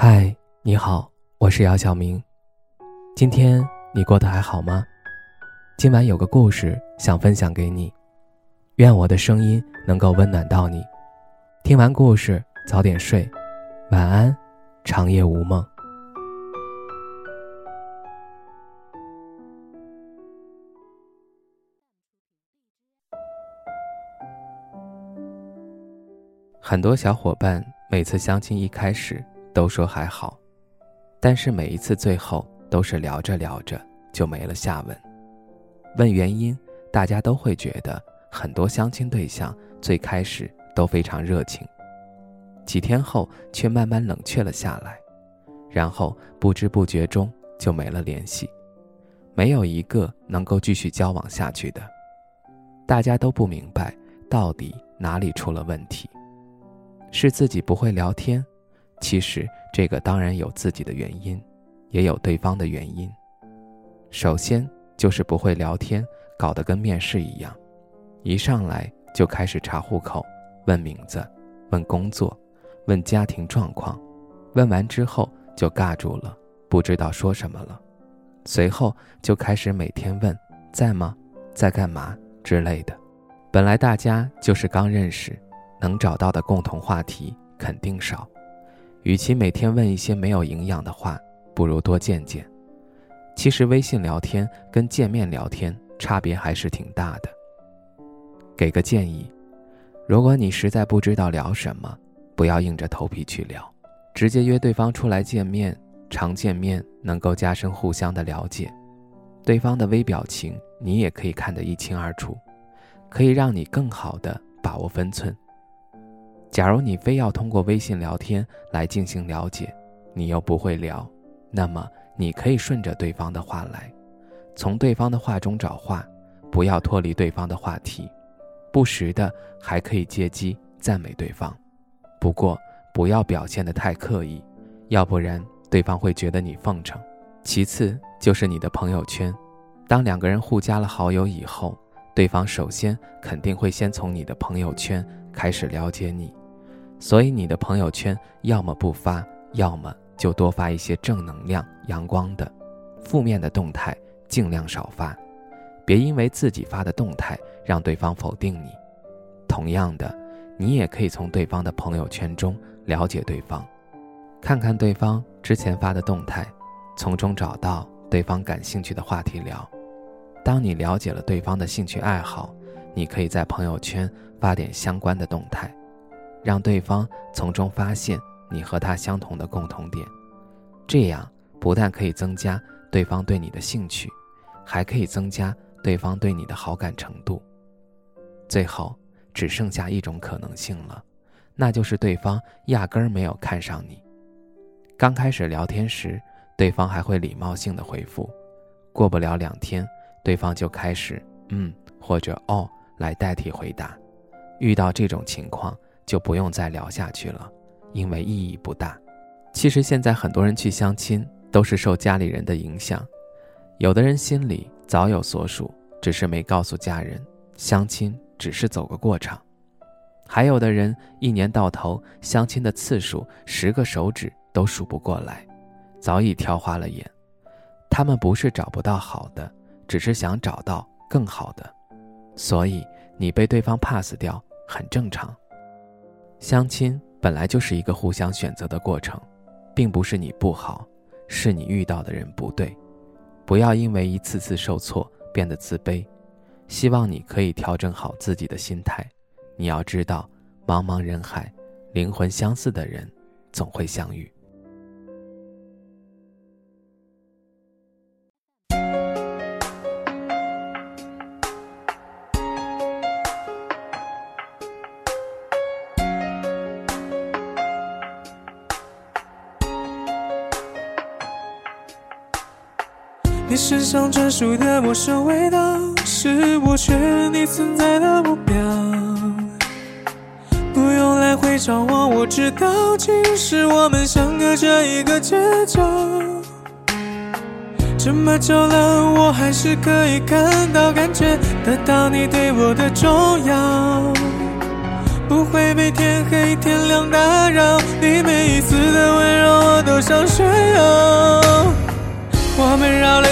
嗨，你好，我是姚晓明。今天你过得还好吗？今晚有个故事想分享给你，愿我的声音能够温暖到你。听完故事早点睡，晚安，长夜无梦。很多小伙伴每次相亲一开始。都说还好，但是每一次最后都是聊着聊着就没了下文。问原因，大家都会觉得很多相亲对象最开始都非常热情，几天后却慢慢冷却了下来，然后不知不觉中就没了联系，没有一个能够继续交往下去的。大家都不明白到底哪里出了问题，是自己不会聊天。其实这个当然有自己的原因，也有对方的原因。首先就是不会聊天，搞得跟面试一样，一上来就开始查户口、问名字、问工作、问家庭状况，问完之后就尬住了，不知道说什么了。随后就开始每天问在吗、在干嘛之类的。本来大家就是刚认识，能找到的共同话题肯定少。与其每天问一些没有营养的话，不如多见见。其实微信聊天跟见面聊天差别还是挺大的。给个建议，如果你实在不知道聊什么，不要硬着头皮去聊，直接约对方出来见面。常见面能够加深互相的了解，对方的微表情你也可以看得一清二楚，可以让你更好的把握分寸。假如你非要通过微信聊天来进行了解，你又不会聊，那么你可以顺着对方的话来，从对方的话中找话，不要脱离对方的话题，不时的还可以借机赞美对方，不过不要表现得太刻意，要不然对方会觉得你奉承。其次就是你的朋友圈，当两个人互加了好友以后，对方首先肯定会先从你的朋友圈开始了解你。所以你的朋友圈要么不发，要么就多发一些正能量、阳光的，负面的动态尽量少发，别因为自己发的动态让对方否定你。同样的，你也可以从对方的朋友圈中了解对方，看看对方之前发的动态，从中找到对方感兴趣的话题聊。当你了解了对方的兴趣爱好，你可以在朋友圈发点相关的动态。让对方从中发现你和他相同的共同点，这样不但可以增加对方对你的兴趣，还可以增加对方对你的好感程度。最后只剩下一种可能性了，那就是对方压根儿没有看上你。刚开始聊天时，对方还会礼貌性的回复，过不了两天，对方就开始嗯或者哦来代替回答。遇到这种情况。就不用再聊下去了，因为意义不大。其实现在很多人去相亲都是受家里人的影响，有的人心里早有所属，只是没告诉家人，相亲只是走个过场；还有的人一年到头相亲的次数十个手指都数不过来，早已挑花了眼。他们不是找不到好的，只是想找到更好的，所以你被对方 pass 掉很正常。相亲本来就是一个互相选择的过程，并不是你不好，是你遇到的人不对。不要因为一次次受挫变得自卑，希望你可以调整好自己的心态。你要知道，茫茫人海，灵魂相似的人总会相遇。你身上专属的陌生味道，是我确认你存在的目标。不用来回张望，我知道，其实我们相隔着一个街角。这么久了，我还是可以看到、感觉得到你对我的重要。不会被天黑天亮打扰，你每一次的温柔我。都想炫耀。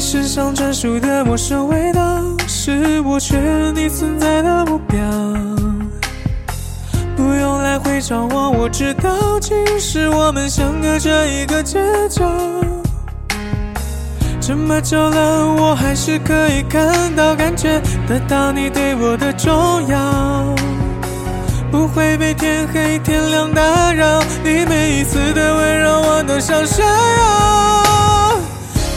你身上专属的陌生味道，是我确认你存在的目标。不用来回找我，我知道，其实我们相隔着一个街角。这么久了，我还是可以看到、感觉得到你对我的重要，不会被天黑天亮打扰。你每一次的温柔，我都想炫耀。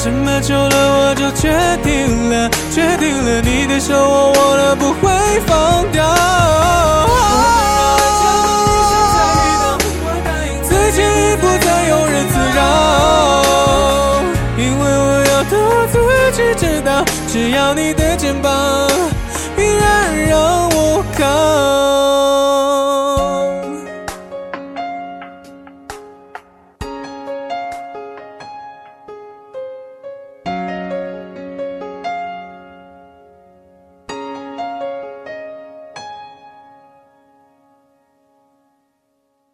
这么久了，我就决定了，决定了你的手我握了不会放掉。自己不再庸人自扰，因为我要的我自己知道，只要你的肩膀